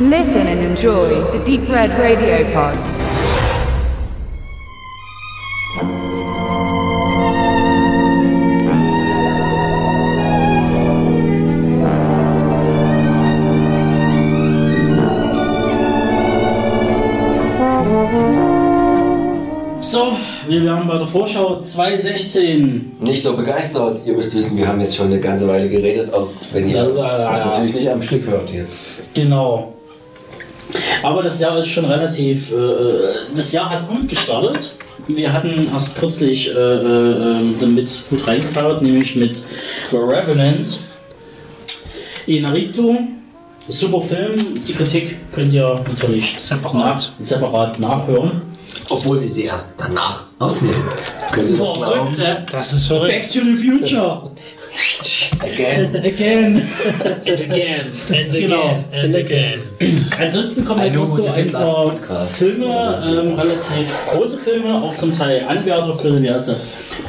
Listen and enjoy the Deep Red Radio Pod. So, wir wären bei der Vorschau 2016. Nicht so begeistert. Ihr müsst wissen, wir haben jetzt schon eine ganze Weile geredet, auch wenn ihr das natürlich nicht am Stück hört jetzt. Genau. Aber das Jahr ist schon relativ. Äh, äh, das Jahr hat gut gestartet. Wir hatten erst kürzlich äh, äh, damit gut reingefeiert, nämlich mit The Revenant. Inarito. Super Film. Die Kritik könnt ihr natürlich Separat. nach, separat nachhören. Obwohl wir sie erst danach aufnehmen. Können Sie das glauben? Das ist verrückt. Back to the Future. Again. Again. And again, and again, Genau. and again. Ansonsten kommen halt noch so ein paar. Filme, ähm, relativ große Filme, auch zum Teil Anwärter für diverse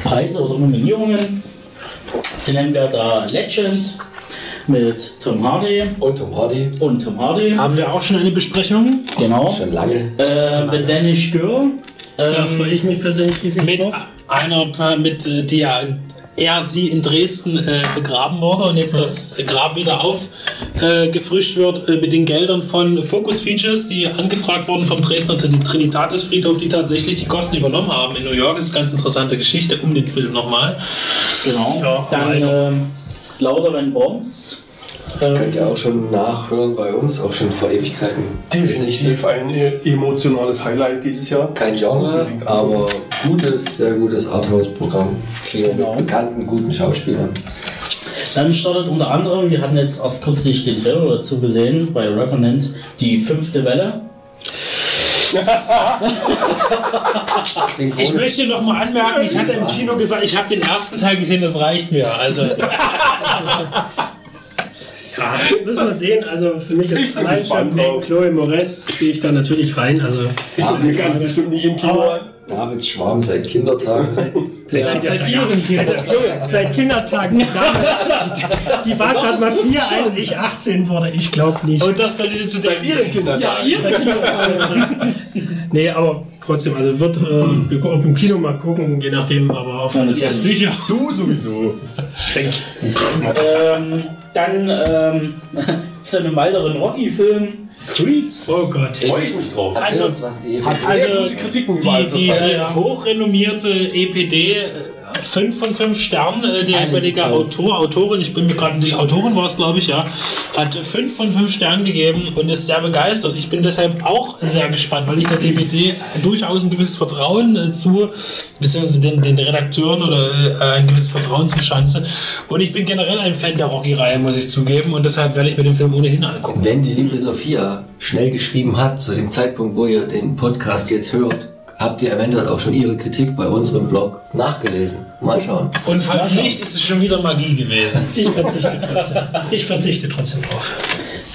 Preise oder Nominierungen. Zu nennen wäre da Legend mit Tom Hardy Und Tom Hardy, und Tom Hardy, Haben wir auch schon eine Besprechung? genau. schon lange. Äh, The Danish Girl. Da Ähm, freue ich mich persönlich riesig Mit drauf. einer, mit äh, die ja er sie in Dresden äh, begraben wurde und jetzt das Grab wieder aufgefrischt äh, wird äh, mit den Geldern von Focus Features, die angefragt wurden vom Dresdner Trinitatis Friedhof, die tatsächlich die Kosten übernommen haben in New York. Das ist eine ganz interessante Geschichte um den Film nochmal. genau. Ja, Dann ähm, Than Bombs. Ähm, Könnt ihr auch schon nachhören bei uns, auch schon vor Ewigkeiten. Definitiv ein äh, emotionales Highlight dieses Jahr. Kein Genre, aber gutes, sehr gutes Arthouse-Programm. Kino Genau. mit bekannten, guten Schauspielern. Dann startet unter anderem, wir hatten jetzt erst kürzlich den Trailer dazu gesehen, bei Revenant, die fünfte Welle. Ich möchte noch mal anmerken, ich hatte im Kino gesagt, ich habe den ersten Teil gesehen, das reicht mir. Also Ja, müssen wir sehen. Also für mich ist bin allein gespannt schon wegen. Chloe Moretz gehe ich da natürlich rein. Also Ich gucke mir ganz bestimmt nicht im Kino. Davids Schwarm seit Kindertagen. seit, seit ihren Kindern. Also, seit Kindertagen. Die, die war gerade mal vier, als ich 18 wurde. Ich glaube nicht. Und das soll jetzt zu Seit ihren Kindertagen. Nee, aber trotzdem, also wird äh, wir im Kino mal gucken, je nachdem, aber auf Ja, sicher. Du sowieso. Denk. Ähm, dann ähm, zu einem weiteren Rocky-Film, Creed. Oh Gott. Freue ich mich drauf. Also- die sehr Also, gute Kritiken Die, die, zurzeit. die ja. hochrenommierte EPD, 5 von 5 Sternen, äh, die jeweilige Autor, Autorin, ich bin mir gerade, die Autorin war es, glaube ich, ja, hat 5 von 5 Sternen gegeben und ist sehr begeistert. Ich bin deshalb auch sehr gespannt, weil ich der DPD durchaus ein gewisses Vertrauen äh, zu, beziehungsweise den, den Redakteuren oder äh, ein gewisses Vertrauen zuschanze. Und ich bin generell ein Fan der Rocky-Reihe, muss ich zugeben, und deshalb werde ich mir den Film ohnehin angucken. Wenn die liebe Sophia schnell geschrieben hat, zu dem Zeitpunkt, wo ihr den Podcast jetzt hört, habt ihr eventuell auch schon ihre Kritik bei unserem Blog nachgelesen. Mal schauen. Und falls nicht, ist es schon wieder Magie gewesen. Ich verzichte trotzdem. Ich verzichte trotzdem drauf.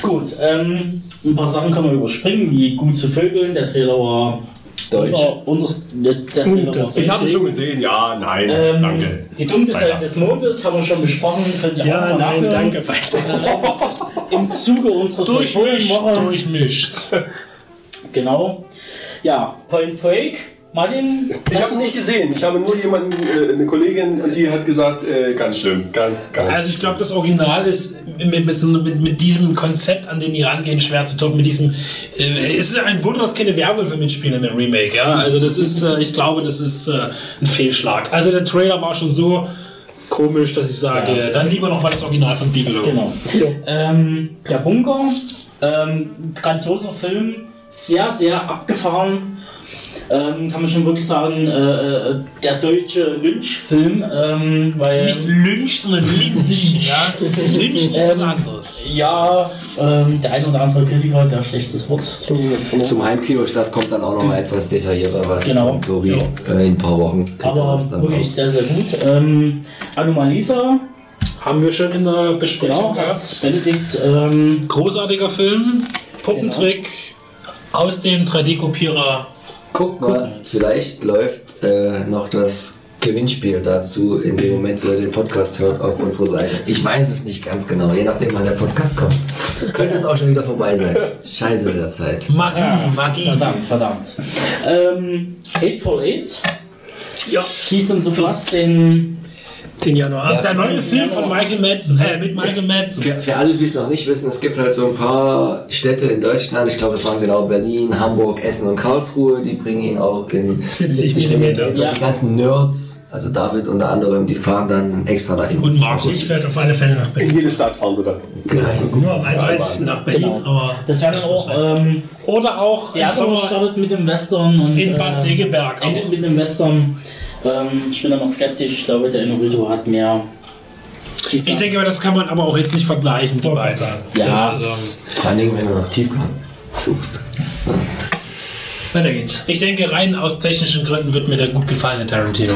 Gut, ähm, ein paar Sachen kann man überspringen, wie gut zu vögeln. Der Trailer war Deutsch. Unter, unter, der, der Trailer das- war Ich habe es schon gesehen. Ja, nein, ähm, danke. Die dunkle Seite Weiter. des Mondes haben wir schon besprochen. Könnt ihr auch Ja, mal nein, nachhören. danke. Im Zuge unserer Durchmischt, Woche. durchmischt. Genau. Ja, Point Break. Martin? Ich habe es nicht gesehen. Ich habe nur jemanden, äh, eine Kollegin, und die hat gesagt, äh, ganz schlimm. Ganz, ganz Also ich glaube, das Original ist mit, mit, so, mit, mit diesem Konzept, an den die rangehen, schwer zu toppen. Mit diesem, äh, es ist ein Wunder, dass keine Werwölfe mitspielen im Remake. Ja? Also das ist, äh, ich glaube, das ist äh, ein Fehlschlag. Also der Trailer war schon so komisch, dass ich sage, dann lieber noch mal das Original von Bigelow. Genau. Ähm, der Bunker. Ähm, grandioser Film. Sehr, sehr abgefahren. Ähm, kann man schon wirklich sagen, äh, äh, der deutsche Lynch-Film, ähm, weil. Nicht Lynch, sondern Lynch. ja? Lynch ist was Ähm, anderes. Ja, ähm, der ein oder andere Kritiker, der schlechtes Wort. Zum Heimkinostart kommt dann auch noch mal etwas detaillierter was Genau. von Tori äh, in ein paar Wochen. er Aber das dann wirklich sehr, sehr gut. Ähm, Anomalisa, Haben wir schon in der Besprechung genau, gehabt. Benedikt, ähm, Großartiger Film, Puppentrick aus dem 3D-Kopierer. Guck mal, vielleicht läuft äh, noch das Gewinnspiel dazu in dem Moment, wo ihr den Podcast hört, auf unsere Seite. Ich weiß es nicht ganz genau, je nachdem, wann der Podcast kommt. Könnte es auch schon wieder vorbei sein. Scheiße mit der Zeit. Magie, Magie. Verdammt, verdammt. Ähm, Hateful Eight Ja, dann so fast den. Den Januar. Der neue Film von Michael Madsen, äh, mit Michael Madsen. Für, für alle, die es noch nicht wissen, es gibt halt so ein paar Städte in Deutschland, ich glaube, es waren genau Berlin, Hamburg, Essen und Karlsruhe, die bringen ihn auch in 70 mm. Millimeter. Die ganzen Nerds, also David unter anderem, die fahren dann extra dahin. Und Markus. Ich werde auf alle Fälle nach In Berlin. jede Stadt fahren sie dann. Nein. Nur am 31. nach Berlin, Genau. aber Das wäre dann auch. Ähm, Oder auch Sommer Sommer startet mit dem Western und. in Bad äh, Segeberg. Auch. mit dem Western. Ähm, ich bin da noch skeptisch. Ich glaube, der Inurito hat mehr. Ich denke, das kann man aber auch jetzt nicht vergleichen, die beiden. Ja. Also, Vor allen Dingen, wenn du nach Tiefgang suchst. weiter geht's. ich denke, rein aus technischen Gründen wird mir der gut gefallen, der Tarantino.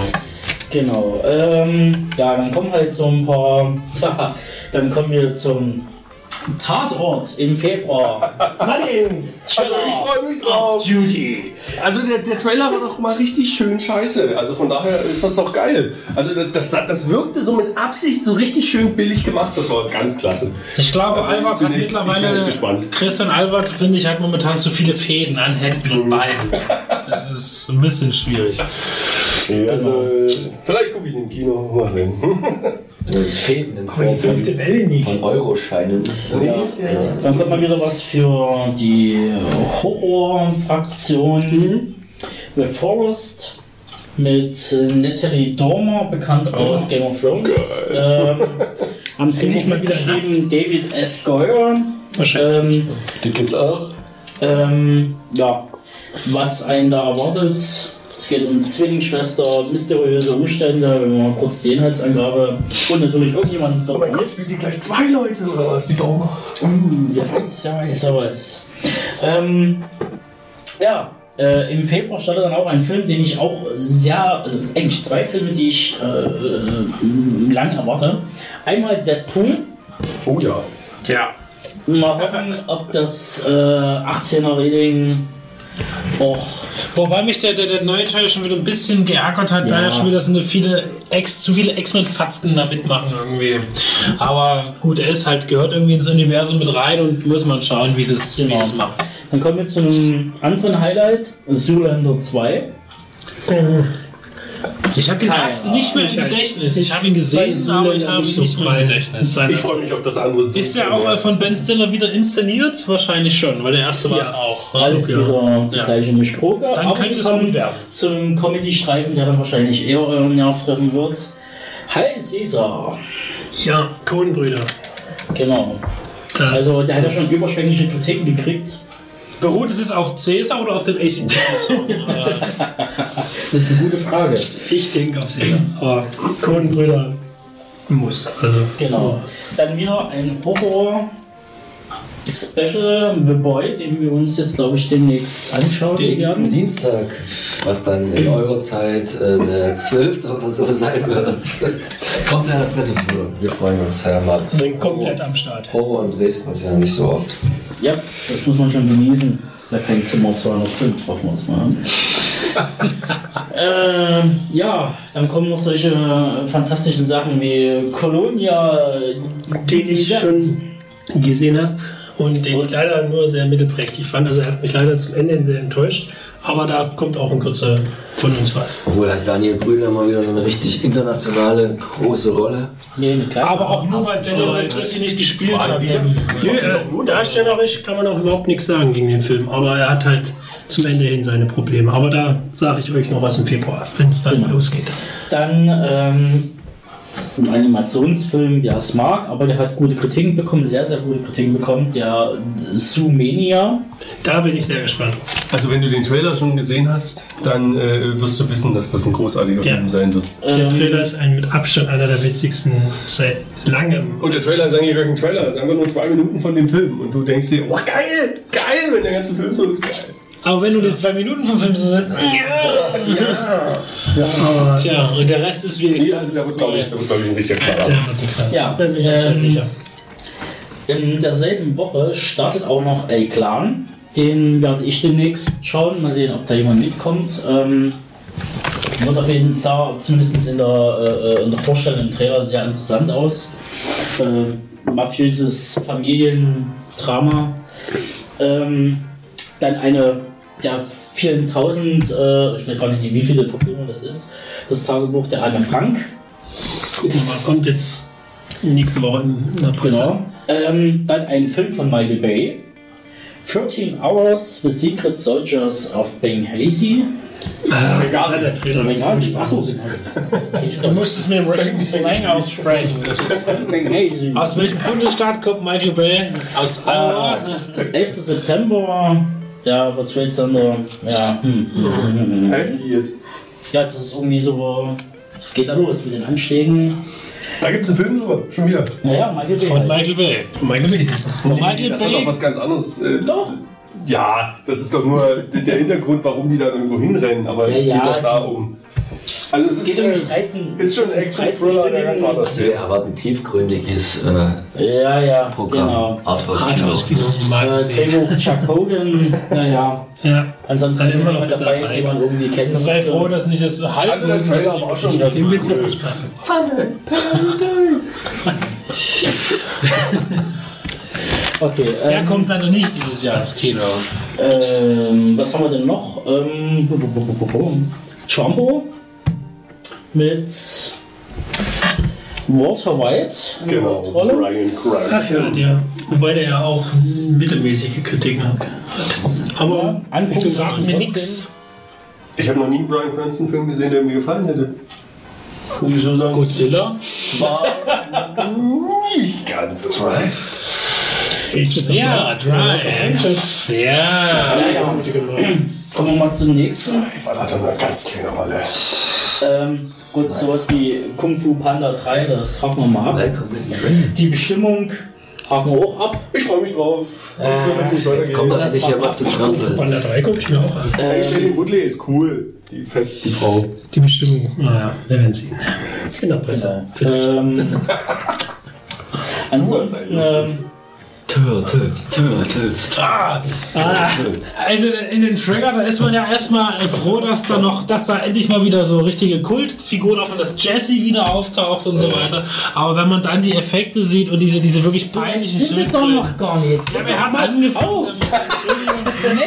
Genau. Ähm, ja, dann kommen halt so ein paar. dann kommen wir zum Tatort im Februar. Martin! Ich freue mich drauf. Judy. Also der, der Trailer war doch mal richtig schön scheiße. Also von daher ist das doch geil. Also das, das, wirkte so mit Absicht so richtig schön billig gemacht. Das war ganz klasse. Ich glaube, Also, ich Albert hat ich mittlerweile. echt gespannt. Christian Albert, finde ich, hat momentan zu viele Fäden an Händen und Beinen. Das ist ein bisschen schwierig. Nee, also vielleicht gucke ich ihn im Kino. Mal sehen. Das Fäden in Aber die fünfte Welle nicht. von Euroscheinen. Dann kommt mal wieder was für die Horror-Fraktion. The Forest mit äh, Natalie Dormer, bekannt aus Game of Thrones. Ähm, am Drehbuch mal wieder geschrieben David S. Goyer. Wahrscheinlich. Ähm, Die gibt's auch. ähm, ja, was einen da erwartet. Es geht um Zwillingsschwester, mysteriöse Umstände, wenn man kurz die Inhaltsangabe und natürlich irgendjemand Oh mein Gott, spielt die gleich zwei Leute oder was? Die Daumen. Ja, weiß, ja, weiß, ja, weiß. Ähm, ja, äh, im Februar startet dann auch ein Film, den ich auch sehr, also eigentlich zwei Filme, die ich äh, äh, lang erwarte. Einmal Deadpool. Oh ja. Ja. Mal hoffen, ob das äh, 18er Rating auch Wobei mich der, der, der neue Trailer schon wieder ein bisschen geärgert hat, da Ja. ja schon wieder so eine viele Ex, zu viele X-Men-Fatzken da mitmachen irgendwie. Aber gut, er ist halt, gehört irgendwie ins Universum mit rein und muss man schauen, wie sie es wie Genau. macht. Dann kommen wir zu einem anderen Highlight, Zoolander 2. Ich habe den ersten nicht mehr im. Gedächtnis. Ich habe ihn gesehen, aber ich habe nicht ihn so nicht mehr im. Gedächtnis. Ich freue mich auf das andere. Ist der auch von Ben Stiller wieder inszeniert? Wahrscheinlich schon, weil der erste war es auch. Alles Ja. wieder die Ja. gleiche Mischprobe. Dann könnte es gut werden. Zum Comedy-Streifen, der dann wahrscheinlich eher euren Nerv treffen wird. Hi Caesar. Ja, Coen-Brüder. Genau. Das Also der hat ja schon überschwängliche Kritiken gekriegt. Beruht es auf Cäsar oder auf dem ACDC-Song? Das ist eine gute Frage. ich denke auf sie. Aber Coen-Brüder muss. Also, Genau. Dann wieder ein Horror Special The Boy, den wir uns jetzt glaube ich demnächst anschauen Nächsten werden. Dienstag, was dann in eurer Zeit äh, der 12. oder so sein wird, kommt ja eine Presseführung. Wir freuen uns ja mal. sind komplett am Start. Horror in Dresden ist ja nicht so oft. Ja, das muss man schon genießen. Das ist ja kein Zimmer 205, hoffen wir uns mal. ähm, ja, dann kommen noch solche fantastischen Sachen wie Colonia, Den ich schon gesehen habe und den ich leider nur sehr mittelprächtig fand. Also er hat mich leider zum Ende sehr enttäuscht. Aber da kommt auch in Kürze von uns was. Obwohl hat Daniel Brühl mal wieder so eine richtig internationale große Rolle. Nee, eine kleine. Aber auch nur, weil Daniel Radcliffe nicht gespielt hat. Nö, äh, darstellerisch kann man auch überhaupt nichts sagen gegen den Film. Aber er hat halt zum Ende hin seine Probleme. Aber da sage ich euch noch was im Februar, wenn es dann Genau. losgeht. Dann ähm, ein Animationsfilm, der es mag, aber der hat gute Kritiken bekommen, sehr, sehr gute Kritiken bekommen. Der Zoomania. Da bin ich sehr gespannt. Also wenn du den Trailer schon gesehen hast, dann äh, wirst du wissen, dass das ein großartiger Ja. Film sein wird. Der Ähm, Trailer ist ein mit Abstand einer der witzigsten seit langem. Und der Trailer ist eigentlich gar kein Trailer, es ist einfach nur zwei Minuten von dem Film. Und du denkst dir, oh geil, geil, wenn der ganze Film so ist, geil. Aber wenn du die zwei Minuten vom Film so sind, Aber tja, und der Rest ist wie Nee, also da wird, glaube ich, glaub ich, ein richtiger der Knaller. nicht. Ja, bin mir sehr ähm, sicher. In derselben Woche startet auch noch El Clan. Den werde ich demnächst schauen. Mal sehen, ob da jemand mitkommt. Ähm, wird auf jeden Fall, zumindest in der, äh, in der Vorstellung im Trailer, sehr interessant aus. Äh, mafiöses Familiendrama. Ähm, dann eine der vielen tausend, äh, ich weiß gar nicht, wie viele Verfilmungen das ist, das Tagebuch der Anne Frank. Gucken wir mal, kommt jetzt nächste Woche in der Presse. Genau. Ähm, dann ein Film von Michael Bay. 13 Hours, The Secret Soldiers of Benghazi. Ah, ja, der Trailer. Benghazi, achso. Du musst es mit dem richtigen Slang aussprechen. Das ist aus welchem Bundesstaat kommt Michael Bay? Aus Iowa? 11. September. Ja, wird Trade Center. Ja, hm. Ja, das ist irgendwie so. Es geht da los mit den Anschlägen. Da gibt es einen Film drüber, schon wieder. Naja, Michael Bay. Von halt. Michael Bay. Michael Bay. Von Michael Das hat doch Bay? was ganz anderes. Äh, Doch. Ja, das ist doch nur der Hintergrund, warum die da irgendwo hinrennen. Aber es Ja, geht ja. doch darum. Also es Es ist, geht um äh, die 13. ist schon ein Action-Thriller, der ganz anders Also wir erwarten tiefgründiges äh, Ja, ja, Programm. genau. Arthouse-Kino. Michael Äh, Chuck Hogan. Naja. Ja. Ansonsten ist immer noch dabei, als den man irgendwie kennt. Sei froh, dass nicht das halb Also der Trailer war auch schon ganz Den Witz cool. hab ich gerade. Okay, Der ähm, kommt leider nicht dieses Jahr ins Kino. ähm, was haben wir denn noch? Ähm, Trumbo mit Walter White in der Genau, Hauptrolle. Brian Cranston. Ach ja, der. Wobei der ja auch mittelmäßige Kritiken hat. Aber Angucken Sagt mir nix. Ich habe noch nie einen Brian Cranston-Film gesehen, der mir gefallen hätte. Muss ich so sagen. Godzilla? War nicht ganz so. Drive? Ja. Drive. Ja. Ja, ja. Kommen wir mal zum nächsten. Ich war da eine ganz kleine Rolle. Ähm, gut, sowas wie Kung Fu Panda 3, das haken wir mal ab. Die Bestimmung haken wir auch ab. Ich freue mich drauf. Ich will, dass es nicht Jetzt kommen wir weitergeht. endlich hier mal zu Panda Turtles. 3 gucke ich mir auch an. Hey, Shailene Woodley ist cool. Die fetzt die Frau. Die Bestimmung. Naja, wir werden sehen. In der Presse. Vielleicht. Ähm, ansonsten, Turtles, Turtles, Ah, Turtles. also in den Trailer, da ist man ja erstmal froh, dass da noch, dass da endlich mal wieder so richtige Kultfiguren auf dass Jesse wieder auftaucht und so weiter. Aber wenn man dann die Effekte sieht und diese, diese wirklich peinlichen sind wir doch noch gar nicht. Ja, wir haben angefangen.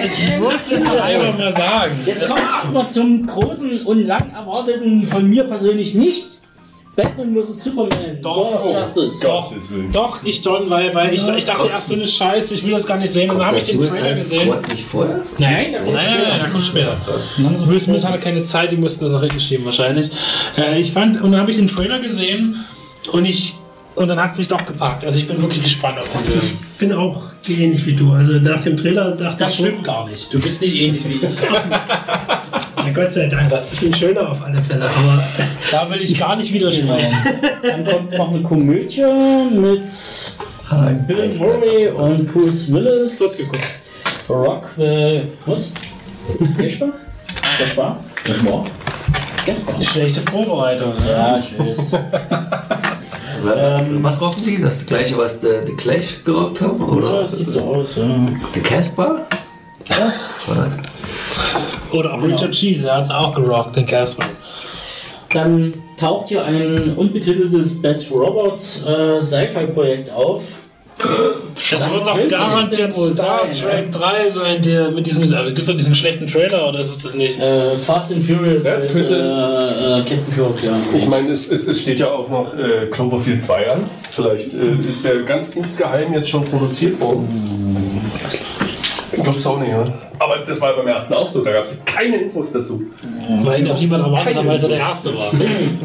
Ich muss das doch einfach mal sagen. Jetzt kommen wir erstmal zum großen und lang erwarteten, von mir persönlich nicht. Batman vs. Superman. Doch. Dawn of Justice. Doch, doch, ich schon, weil, weil ich, ich dachte erst so eine Scheiße, ich will das gar nicht sehen. Und dann habe ich den Trailer gesehen. Squad nicht vorher? Nein, Nein, nein, nein, da kommt später. Will Smith hatte keine Zeit, die mussten das noch hingeschieben wahrscheinlich. Äh, ich fand, und dann habe ich den Trailer gesehen und ich und dann hat es mich doch gepackt. Also ich bin wirklich gespannt auf den Film. Ich bin auch ähnlich wie du. Also nach dem Trailer dachte Das ich. so, stimmt gar nicht. Du bist nicht ähnlich wie ich. Ja, Gott sei Dank. Ich bin schöner auf alle Fälle. Aber Da will ich gar nicht widersprechen. Dann kommt noch eine Komödie mit Bill Murray und Bruce Willis. Dort geguckt. Rock, äh, was? Gaspar? Gaspar? Gaspar? Gaspar? Schlechte Vorbereitung. Ja. Ja, ich weiß. Was rocken Sie? Das gleiche, was The, The Clash gerockt haben? Ja, Oder das sieht so aus, ja. The Casper? Oder? Oder auch Richard Cheese, er hat es auch gerockt, den Casper. Dann taucht hier ein unbetiteltes Bad Robots äh, Sci-Fi-Projekt auf. Das wird doch garantiert Star sein, Trek 3 sein, der mit diesem. Also, Gibt es doch diesen schlechten Trailer oder ist es das nicht? Äh, Fast and Furious Das als, könnte- äh, äh, Captain Kirk, ja. Ich meine, es, es, es steht ja auch noch äh, Cloverfield 2 an. Vielleicht äh, ist der ganz insgeheim jetzt schon produziert worden. Ich glaube es auch nicht, ja. Aber das war beim ersten so, da gab es keine Infos dazu. Weil ihn auch niemand erwartet hat, weil er der Erste war.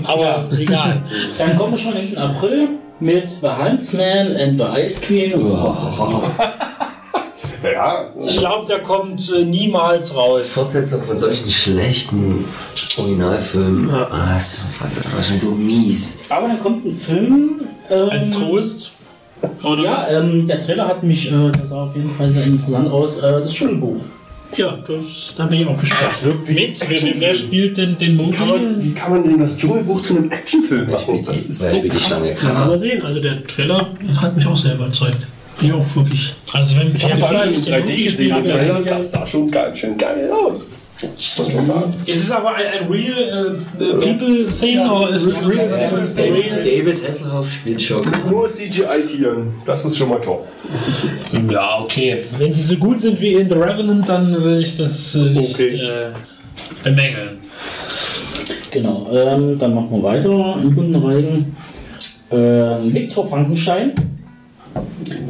Aber egal. Dann kommen wir schon in den April mit The Huntsman and the Ice Queen. Ja, Ich glaube, der kommt äh, niemals raus. Fortsetzung von solchen schlechten Originalfilmen. Ah, das war schon so mies. Aber dann kommt ein Film. Ähm, Als Trost. Oder? Ja, ähm, der Trailer hat mich, äh, das sah auf jeden Fall sehr interessant aus, äh, das Dschungelbuch. ja, das, da bin ich auch gespannt. das wirkt wie Mit? Wer, wer spielt denn den Wie kann, man, Movie? wie kann man denn das Dschungelbuch zu einem Actionfilm machen? Das ist so krass. Kann man mal K? sehen. Also der Trailer hat mich auch sehr überzeugt. Bin ich auch wirklich. Also wenn Ich habe vor allem in den 3D Movie gesehen, dann- Trailer, das sah schon ganz schön geil aus. Ist es aber ein, ein real äh, äh, people thing oder ist es real? David, David Hasselhoff spielt Schock. Nur CGI-Tieren, das ist schon mal klar. Ja, okay. Wenn sie so gut sind wie in The Revenant, dann will ich das äh, nicht Okay. äh, bemängeln. Genau, ähm, dann machen wir weiter im bunten Reigen. Ähm, Viktor Frankenstein,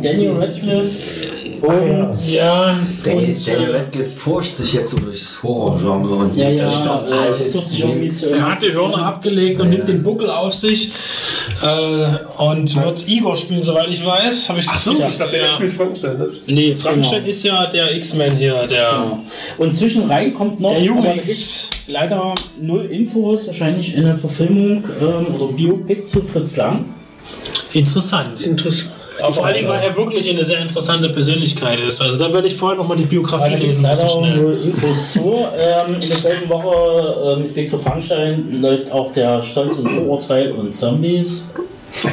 Daniel Radcliffe und Ja, Daniel, und, Daniel äh, Radcliffe forscht sich jetzt so durchs Horrorgenre und ja, ja, das stimmt alles er hat die Hörner abgelegt und nimmt den Buckel auf sich äh, und wird Igor spielen, soweit ich weiß. Habe ich das So, ich dachte, der ja. spielt Frankenstein selbst. Nee, Frankenstein Genau. ist ja der X-Men hier, der. Genau. Und zwischenrein kommt noch, Der gibt's leider null Infos, wahrscheinlich eine Verfilmung ähm, oder Biopic zu Fritz Lang. Interessant. Interessant. Vor allen Dingen, weil er wirklich eine sehr interessante Persönlichkeit ist. Also da werde ich vorher nochmal die Biografie Da gibt's lesen leider schnell. null Infos zu. Ähm, in derselben Woche äh, mit Viktor Frankenstein läuft auch der Stolz und Vorurteil und Zombies.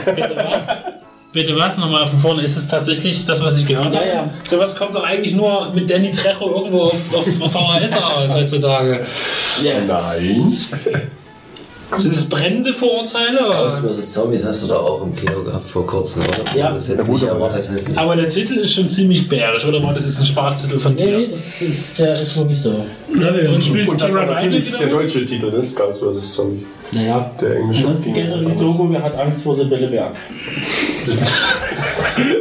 Bitte was? Bitte was? Nochmal von vorne. Ist es tatsächlich das, was ich gehört Ja, habe? ja. Sowas kommt doch eigentlich nur mit Danny Trejo irgendwo auf, auf, auf VHS aus heutzutage. Ja, Nein. Sind das brennende Vorurteile? Scouts vs. Zombies hast du da auch im Kino gehabt vor kurzem, oder? Ja. Das jetzt nicht erwartet hast. Aber der Titel ist schon ziemlich bärisch, oder war das jetzt ein Spaßtitel von nee, nee, dir? das ist, der ist wirklich so. Na, wir Und spielt Und das war natürlich der deutsche Titel, ne? Scouts vs. Zombies. Naja. Der englische ging geht ganz die. Dogo, wer hat Angst vor Sibylle Berg?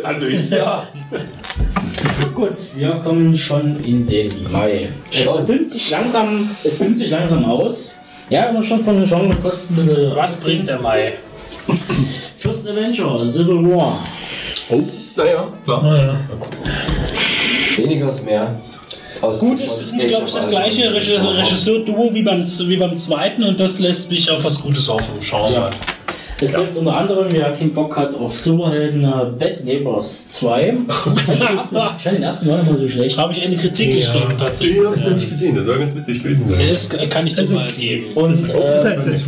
Also ich, ja. Gut, wir kommen schon in den Mai. Es dünnt sich langsam, es dünnt sich langsam aus. Ja, aber schon von den Genrekosten ein bisschen. Was bringt der Mai? First Avenger, Civil War. Oh, naja, klar. Ah, ja. Weniger ist mehr. Aus Gut, es ist, glaube ich, das gleiche Regisseur- Regisseur-Duo wie beim, wie beim zweiten und das lässt mich auf was Gutes hoffen. Schauen wir Ja. mal. Es läuft unter anderem, wer keinen Bock hat, auf Superhelden äh, Bad Neighbors 2. ich fand den ersten noch nicht mal so schlecht. Habe ich eine Kritik geschrieben tatsächlich. Den habe ich noch nicht gesehen, der soll ganz witzig gewesen sein. Das kann ich dir mal geben. Und Ist äh, halt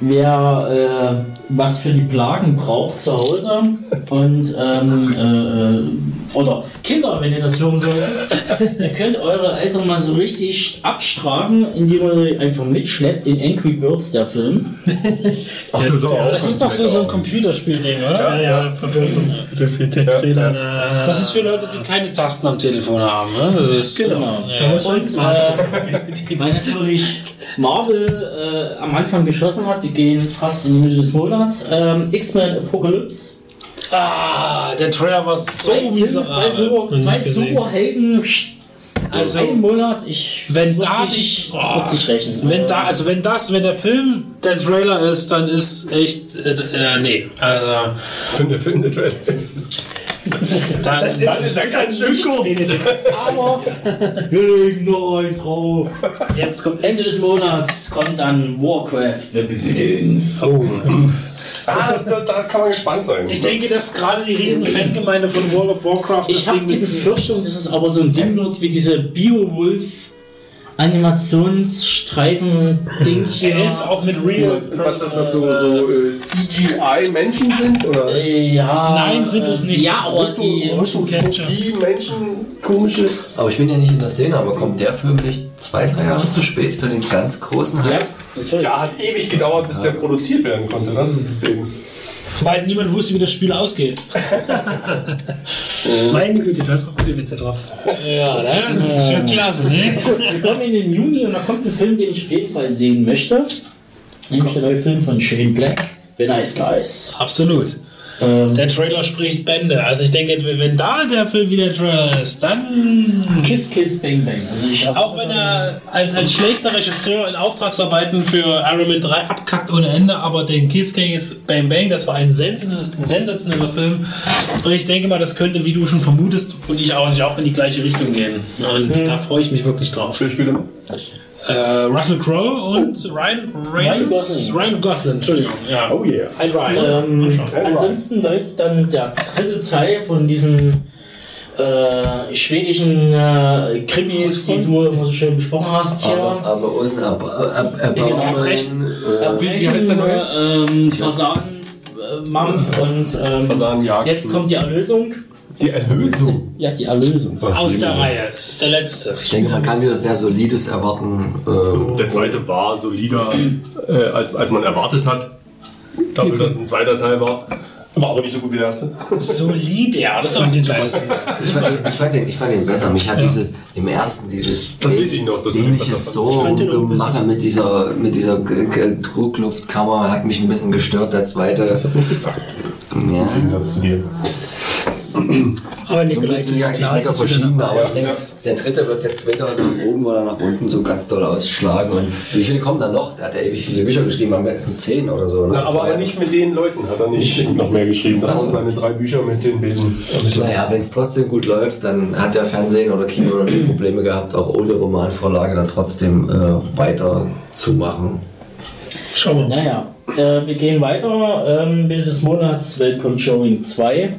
wer äh, was für die Plagen braucht zu Hause und ähm, äh, äh, oder Kinder, wenn ihr das hören solltet, ihr könnt eure Eltern mal so richtig abstrafen, indem ihr sie einfach mitschleppt in Angry Birds, der Film. Ach, du auch. Das ist doch so, so ein Computerspielding, oder? Ja, ja, für, für, für, für den Trailer. na. Das ist für Leute, die keine Tasten am Telefon haben. Ne? Das ist, Genau. Ja. Und äh, weil natürlich Marvel äh, am Anfang geschossen hat, wir gehen fast in die Mitte des Monats, ähm, X-Men Apocalypse. Ah, der Trailer war so miserabel. zwei, zwei. Superhelden. Also, einen Monat, ich, wenn das da sich, nicht- das wird sich rechnen. Wenn da, also wenn das, wenn der Film der Trailer ist, dann ist echt, äh, äh, nee, also, Finde, finde, Trailer ist. dann, Dann ist er ganz schön kurz. Aber wir legen noch einen drauf. jetzt kommt, Ende des Monats kommt dann Warcraft, wir beginnen. oh. Ah, das, da, da kann man gespannt sein. Ich denke, dass gerade die riesen Fangemeinde von World of Warcraft Ich habe die Befürchtung, dass es aber so ein Ding wird wie diese Beowulf Animationsstreifen-Ding hier. er ist auch mit Real, was, dass das so, so äh, CGI-Menschen sind? Oder Äh, ja. Nein, sind es nicht. Ja, aber die. Menschen komisches. Aber ich bin ja nicht in der Szene, aber kommt der Film nicht zwei, drei Jahre zu spät für den ganz großen Ja, Hype? Natürlich. Ja, hat ewig gedauert, bis der produziert werden konnte. Das ist es eben. weil niemand wusste, wie das Spiel ausgeht. Meine Güte, du hast auch gute Witze drauf. Ja, ne? Das ist schon klasse, ne? Wir kommen in den Juni und da kommt ein Film, den ich auf jeden Fall sehen möchte. Nämlich der neue Film von Shane Black, The Nice Guys. Absolut. Ähm, Der Trailer spricht Bände. Also ich denke, wenn da der Film wie der Trailer ist, dann Kiss Kiss Bang Bang. Also ich Auch wenn er als, als schlechter Regisseur in Auftragsarbeiten für Iron Man 3 abkackt ohne Ende, aber den Kiss Case Bang Bang, das war ein sensationeller, sensationeller Film. Und ich denke mal, das könnte, wie du schon vermutest, und ich auch, nicht auch in die gleiche Richtung gehen. Und da freue ich mich wirklich drauf. Wer spielt damit? Äh, Russell Crowe und Ryan Reynolds. Gosling. Ryan Gosling, Entschuldigung. Ja. Oh yeah. Ein Ryan. Ähm, ansonsten läuft dann der dritte Teil von diesen äh, schwedischen äh, Krimis, die du immer so schön besprochen hast hier. Aber, aber Osen ab, ab, ab, genau, äh, heißt der neue? ähm, äh, Mampf und ähm, jetzt kommt die Erlösung. Die Erlösung. Ja, die Erlösung. Aus der Reihe. Das ist der letzte. Ich denke, man kann wieder sehr Solides erwarten. Äh, Der zweite war solider, äh, als, als man erwartet hat. Dafür, dass es ein zweiter Teil war. War aber nicht so gut wie der erste. Solide, ja, das ist auch die Leiste. ich, fand, ich, fand den, ich fand den besser. Mich hat dieses, im ersten dieses Das weiß ich noch, dämliche besser so Gemache mit dieser, mit dieser Druckluftkammer hat mich ein bisschen gestört. Der zweite, ja, Im Gegensatz zu dir. Aber so Nikolai, sind die eigentlich klar, mega verschieden, aber ich denke, der dritte wird jetzt weder nach oben oder nach unten so ganz doll ausschlagen. Und wie viele kommen dann noch? Der hat ja ewig viele Bücher geschrieben, am besten zehn oder so. Ne? Das aber war ja- nicht mit den Leuten hat er nicht noch mehr geschrieben. Das waren seine drei Bücher mit den Besen. Naja, wenn es trotzdem gut läuft, dann hat der Fernsehen oder Kino noch nie Probleme gehabt, auch ohne Romanvorlage dann trotzdem äh, weiter zu machen. Schauen wir mal. Naja, äh, wir gehen weiter. Ähm, Mitte des Monats Welt Controlling 2.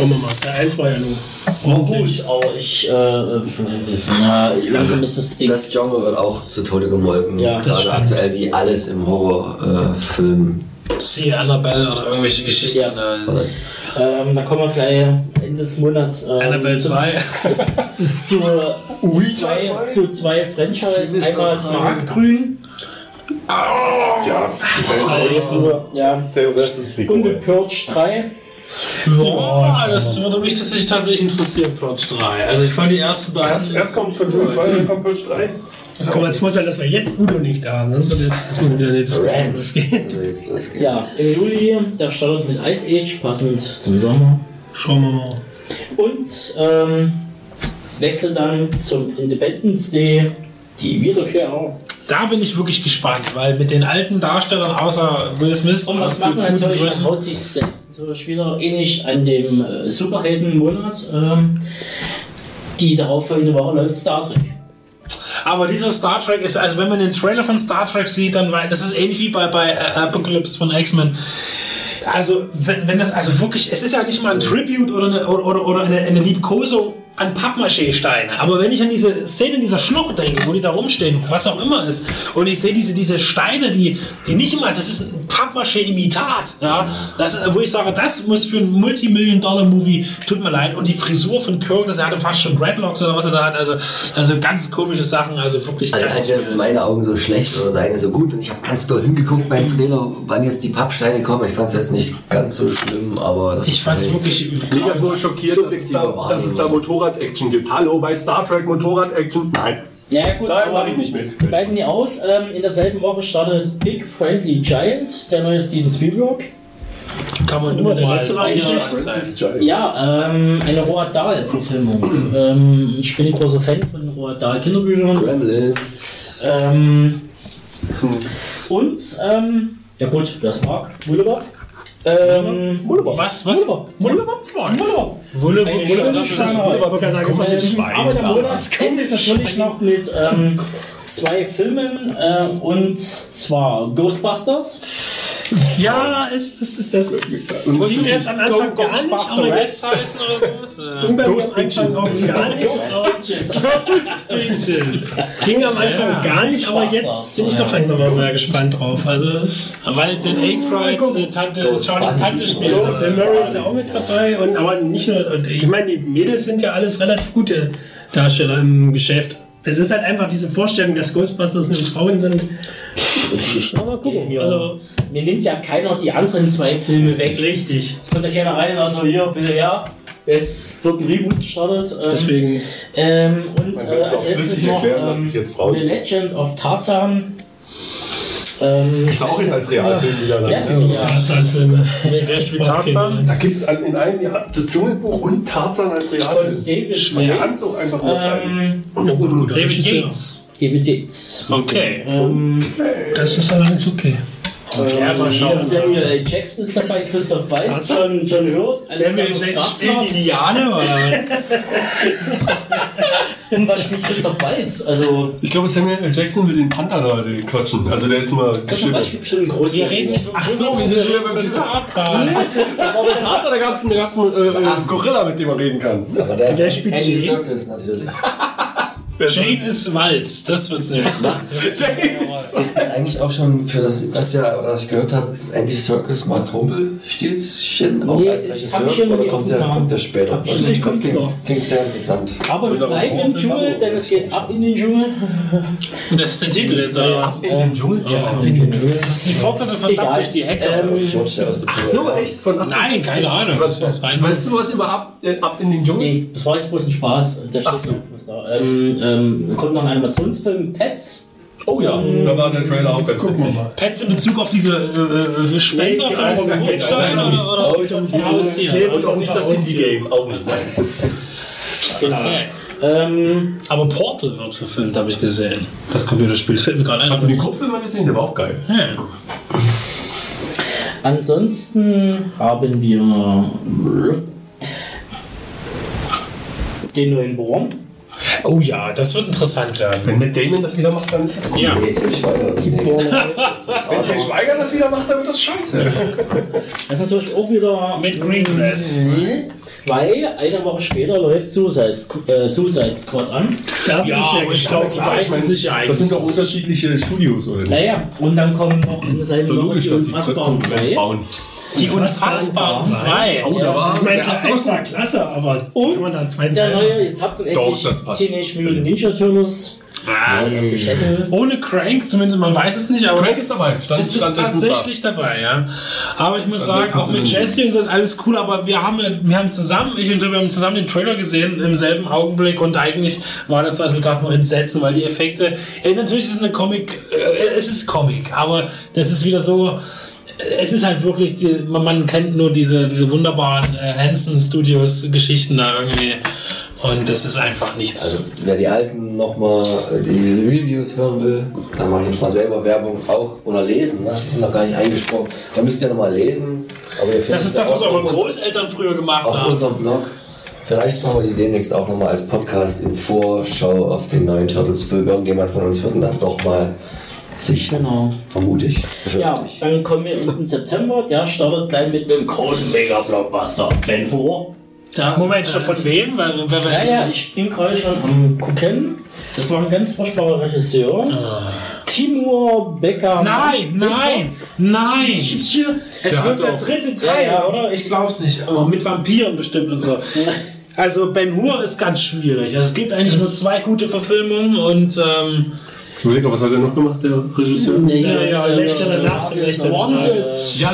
Wir mal. Der 1 war ja nur Oh, gut, aber ich, äh, äh, na, langsam ist das Ding. Das Genre wird auch zu Tode gemolken, Ja, das gerade aktuell wie alles im Horrorfilm. Sie, Annabelle oder irgendwelche Geschichten. Ja. äh, ähm, da kommen wir gleich Ende des Monats ähm, Annabelle zu, 2. zu, zwei, zu zwei Franchise. Sinister Einmal drei. Smartgrün. Ja, die ja. Der Rest ist Sequel. Ungepurcht 3. Ja, das würde mich tatsächlich, tatsächlich interessieren, Purge 3. Also ich fand die ersten beiden. Erst, erst kommt Control 2, dann kommt Purge 3. Ich kann mir jetzt vorstellen, dass wir jetzt Udo nicht da haben. Das wird jetzt das muss wieder nicht Rand. losgehen. Also jetzt. Ja, im Juli, der startet mit Ice Age, passend zum Sommer. Schauen wir mal. Und ähm, wechselt dann zum Independence Day, die Wiederkehr. Da bin ich wirklich gespannt, weil mit den alten Darstellern außer Will Smith Und was macht man natürlich? Man haut sich selbst natürlich wieder ähnlich an dem äh, Superhelden-Monat. Ähm, die darauffolgende Woche läuft Star Trek. Aber dieser Star Trek ist, also wenn man den Trailer von Star Trek sieht, dann war das ist ähnlich wie bei, bei äh, Apocalypse von X-Men. Also, wenn, wenn das, also wirklich, es ist ja nicht mal ein Tribute oder eine, oder, oder eine, eine Liebkosung an Pappmaché-Steine. Aber wenn ich an diese Szene in dieser Schlucht denke, wo die da rumstehen, was auch immer ist, und ich sehe diese, diese Steine, die, die nicht mal, das ist ein Pappmaché-Imitat, ja, das, wo ich sage, das muss für ein Multimillion-Dollar-Movie, tut mir leid, und die Frisur von Kirk, das er hatte fast schon Dreadlocks oder was er da hat, also, also ganz komische Sachen, also wirklich Also ganz entweder sind meine Augen so schlecht oder deine so gut und ich habe ganz doll hingeguckt beim Trailer, wann jetzt die Pappsteine kommen. Ich fand es jetzt nicht ganz so schlimm, aber Ich fand's ist wirklich Ich bin so schockiert, dass es, da, dass es da Motorrad-Action gibt. Hallo, bei Star Trek Motorrad-Action? Nein. Ja, gut, Nein, aber mach ich nicht mit. bleiben die aus. Ähm, in derselben Woche startet Big Friendly Giant, der neue Steven Spielberg. kann man nur mal letzte. Ja, ähm, eine Roald Dahl-Verfilmung. ähm, ich bin ein großer Fan von Roald Dahl-Kinderbüchern. Gremlin. Ähm, und, ähm, ja gut, es mag, Wunderbar. Ähm, Was? Was? 2. Eine Wulle, schöne das ist Schweinerei. Ähm, Aber der Monat endet natürlich noch mit ähm, zwei Filmen äh, und zwar Ghostbusters. Ja, ist, ist, ist das. Und Ging erst am Anfang gar nicht, aber jetzt heißen oder sowas? Anfang auch gar nicht. Ging am Anfang gar nicht, aber jetzt bin ich doch langsam mal mehr gespannt drauf. Also, Weil den Aykroyd, äh, Tante, Charlies Tante spielt. Bill Murray ist ja auch mit dabei. Und, aber nicht nur, ich meine, die Mädels sind ja alles relativ gute Darsteller im Geschäft. Es ist halt einfach diese Vorstellung, dass Ghostbusters nur Frauen sind. Na, mal gucken. Ja. Also, Mir nimmt ja keiner die anderen zwei Filme weg. richtig. Es kommt ja keiner rein und sagt so, hier, bitte her. Jetzt wird ein Reboot gestartet. Ähm, Deswegen. ähm, und Man äh, es schlüssig noch erklären, dass es ähm, jetzt Frauen The. Legend of Tarzan. Ähm, Ist auch jetzt als Realfilm wieder. ja, Ne? ja. Tarzan-Filme. Wer spielt Tarzan? Da gibt es in einem Jahr das Dschungelbuch und Tarzan als Von Realfilm. David Man kann es auch einfach urteilen. ähm, Na gut, gut. David Regisseur. Yates. David Yates. Okay. Ähm, Das ist allerdings okay. Ja, mal schauen. Samuel L. Jackson ist dabei, Christoph Waltz, John, John Hurt, Alexander Skarsgård. Liane, oder? Und was spielt Christoph Waltz? Also, Ich glaube, Samuel L. Jackson will den Panther da den quatschen. Also der ist mal Christoph Waltz spielt bestimmt einen großen. Wir reden nicht Ach so, wir sind wieder beim Tarzan. Aber bei Tarzan, da gab es einen, äh, äh, Gorilla, mit dem man reden kann. Aber der Der ist spielt Andy. Circus natürlich. Jane ist Walz, das wird's nämlich sein. Jane, Es ist eigentlich auch schon für das, das ja, was ich gehört habe, Andy Circus mal Trumpelstilzchen auch Nee, als Regisseur oder kommt der, kommt der später? Nicht das klingt, klingt sehr interessant. Aber wir bleiben im Dschungel, denn es geht ab in den Dschungel. Das ist der Titel jetzt, oder was? In den Dschungel? Ja, ab in den Dschungel. Das ist die Fortsetzung von Ab Egal. durch die Hecke. Ähm, George der aus der Ach so, echt? Von ab Nein, keine Ahnung. Weißt du was über ab, äh, ab in den Dschungel? Nee, das war jetzt bloß ein Spaß. Der was da. Ähm, ähm, kommt noch ein Animationsfilm, Pets. Oh ja, da war der Trailer auch ganz witzig. Pets in Bezug auf diese äh, äh, Spender Nee, also, den Geburtstein nein, oder, oder von Haustier? Und auch nicht das Indie-Game, auch nicht. Nein. Genau. Ähm, Aber Portal wird verfilmt, habe ich gesehen. Das Computerspiel fällt mir gerade ein. Hast du den Kurzfilm mal gesehen? Der war auch geil. Ja. ansonsten haben wir den neuen Born. Oh ja, das wird interessant werden. Wenn Matt Damon das wieder macht, dann ist das gut. Ja. Nee, Til Schweiger. Nee. Wenn Til Schweiger das wieder macht, dann wird das scheiße. Das ist natürlich auch wieder Mit Greengrass. weil eine Woche später läuft Suicide, äh, Suicide Squad an. Da bin Ja, ich ich glaube, gespannt. die weiß es nicht Das eigentlich. sind doch unterschiedliche Studios, oder nicht? Naja, und dann kommen noch in Ist seinem doch logisch, dass die Konkurrenz 2. bauen. Die Unfassbaren 2. Oh, da war Ich meine, der das erste ist war klasse, aber kann Und man da einen der neue, jetzt habt ihr Doch, endlich das passt. Teenage Mutant Ninja Turtles. Äh. Ohne Crank, zumindest man weiß es nicht, aber Crank ist dabei. Stand, ist stand tatsächlich dabei, ja. Aber ich muss Stand sagen, auch mit Jesse und so ist alles cool, aber wir haben, wir haben zusammen, ich und du, wir haben zusammen den Trailer gesehen im selben Augenblick und eigentlich war das Resultat nur Entsetzen, weil die Effekte, ja, natürlich ist es eine Comic, äh, es ist Comic, aber das ist wieder so, es ist halt wirklich, die, man, kennt nur diese, diese wunderbaren äh, Hanson Studios Geschichten da irgendwie und das ist einfach nichts. Also, wer die alten nochmal, die Reviews hören will, da mache ich jetzt mal selber Werbung auch oder lesen, ne? die sind noch gar nicht eingesprochen. Da müsst ihr nochmal lesen. Aber ihr findet das ist das, was eure auf Großeltern früher gemacht Auf haben. unserem Blog. Vielleicht machen wir die demnächst auch nochmal als Podcast in Vorschau auf den neuen Turtles-Film. Irgendjemand von uns wird dann doch mal sich, Genau. vermute ich, Ja, dann kommen wir in den September. Der startet gleich mit einem großen Mega-Blockbuster. Ben Hur. Da, Moment, stopp, von wem? Weil, weil, weil, Ja, ja, ich bin gerade schon am gucken. Das war ein ganz furchtbarer Regisseur. Timur Becker. Nein, nein, nein! Es wird der dritte Teil, Ja, ja. oder? Ich glaub's nicht. Aber mit Vampiren bestimmt und so. Also Ben Hur ist ganz schwierig. Also es gibt eigentlich nur zwei gute Verfilmungen und ähm, Ich überlege, was hat er noch gemacht, der Regisseur? Ja, ja, der Nacht, Wächter des Wanted. Ja,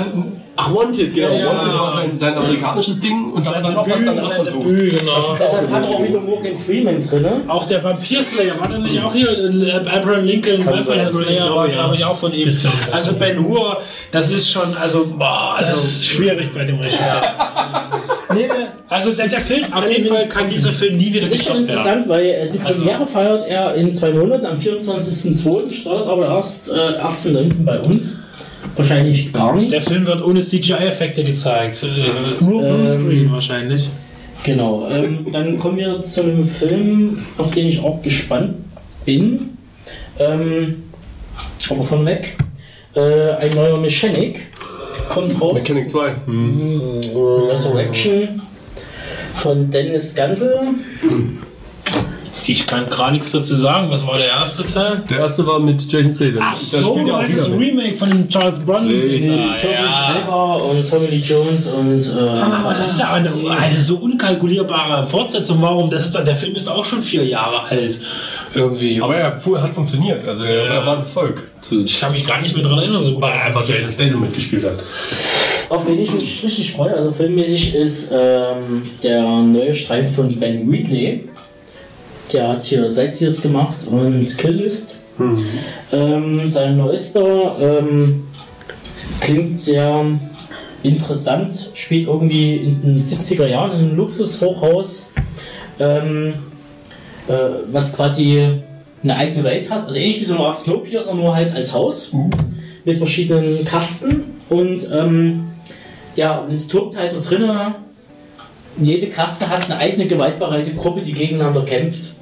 ach, Wanted, genau. Ja, ja. Wanted war sein, sein amerikanisches Ding und sein dann noch was danach versucht. Genau. Deshalb hat er auch wieder Morgan Freeman drin. Auch der Vampir Slayer war da nicht auch hier? äh, Abraham Lincoln, Vampire Slayer war, ja. glaube ich, auch von ihm. Das. Also Ben Hur, das ist schon, also, boah, das also, ist schwierig bei dem Regisseur. nee, also der, der Film, auf jeden Fall kann dieser Film nie wieder Das ist schon gestoppt werden. interessant, weil äh, die Also- Premiere feiert er in zwei Monaten, am 24.02. startet aber erst äh, 1.9. bei uns. Wahrscheinlich gar nicht. Der Film wird ohne CGI-Effekte gezeigt. Äh, nur Bluescreen wahrscheinlich. Genau. Ähm, dann kommen wir zu einem Film, auf den ich auch gespannt bin. Ähm, aber von weg. Äh, ein neuer Mechanic kommt raus. Mechanic 2. Hm. Resurrection von Dennis Gansel. Ich kann gar nichts dazu sagen. Was war der erste Teil? Der erste war mit Jason Statham. Ach so, er das ist ein. Remake von dem Charles. Ding. Mit Pfirsich Schreiber und Tommy Lee Jones und äh, Aber das ist ja eine, eine so unkalkulierbare Fortsetzung. Warum? Das ist, der Film ist auch schon vier Jahre alt. Irgendwie. Aber er hat funktioniert. Also er, er war ein Volk. ich kann mich gar nicht mehr dran erinnern, so gut. Weil einfach Jason Statham mitgespielt hat. Auf wen ich mich richtig freue, also filmmäßig ist ähm, der neue Streifen von Ben Wheatley. Der hat hier Sightseers gemacht und Killlist. Ähm, sein neuester ähm, klingt sehr interessant, spielt irgendwie in den 70er Jahren in einem Luxushochhaus, ähm, äh, was quasi eine eigene Welt hat. Also ähnlich wie so eine Art Snowpiercer, nur halt als Haus mit verschiedenen Kasten und ähm, ja, und es tobt halt da drinnen. Jede Kaste hat eine eigene gewaltbereite Gruppe, die gegeneinander kämpft.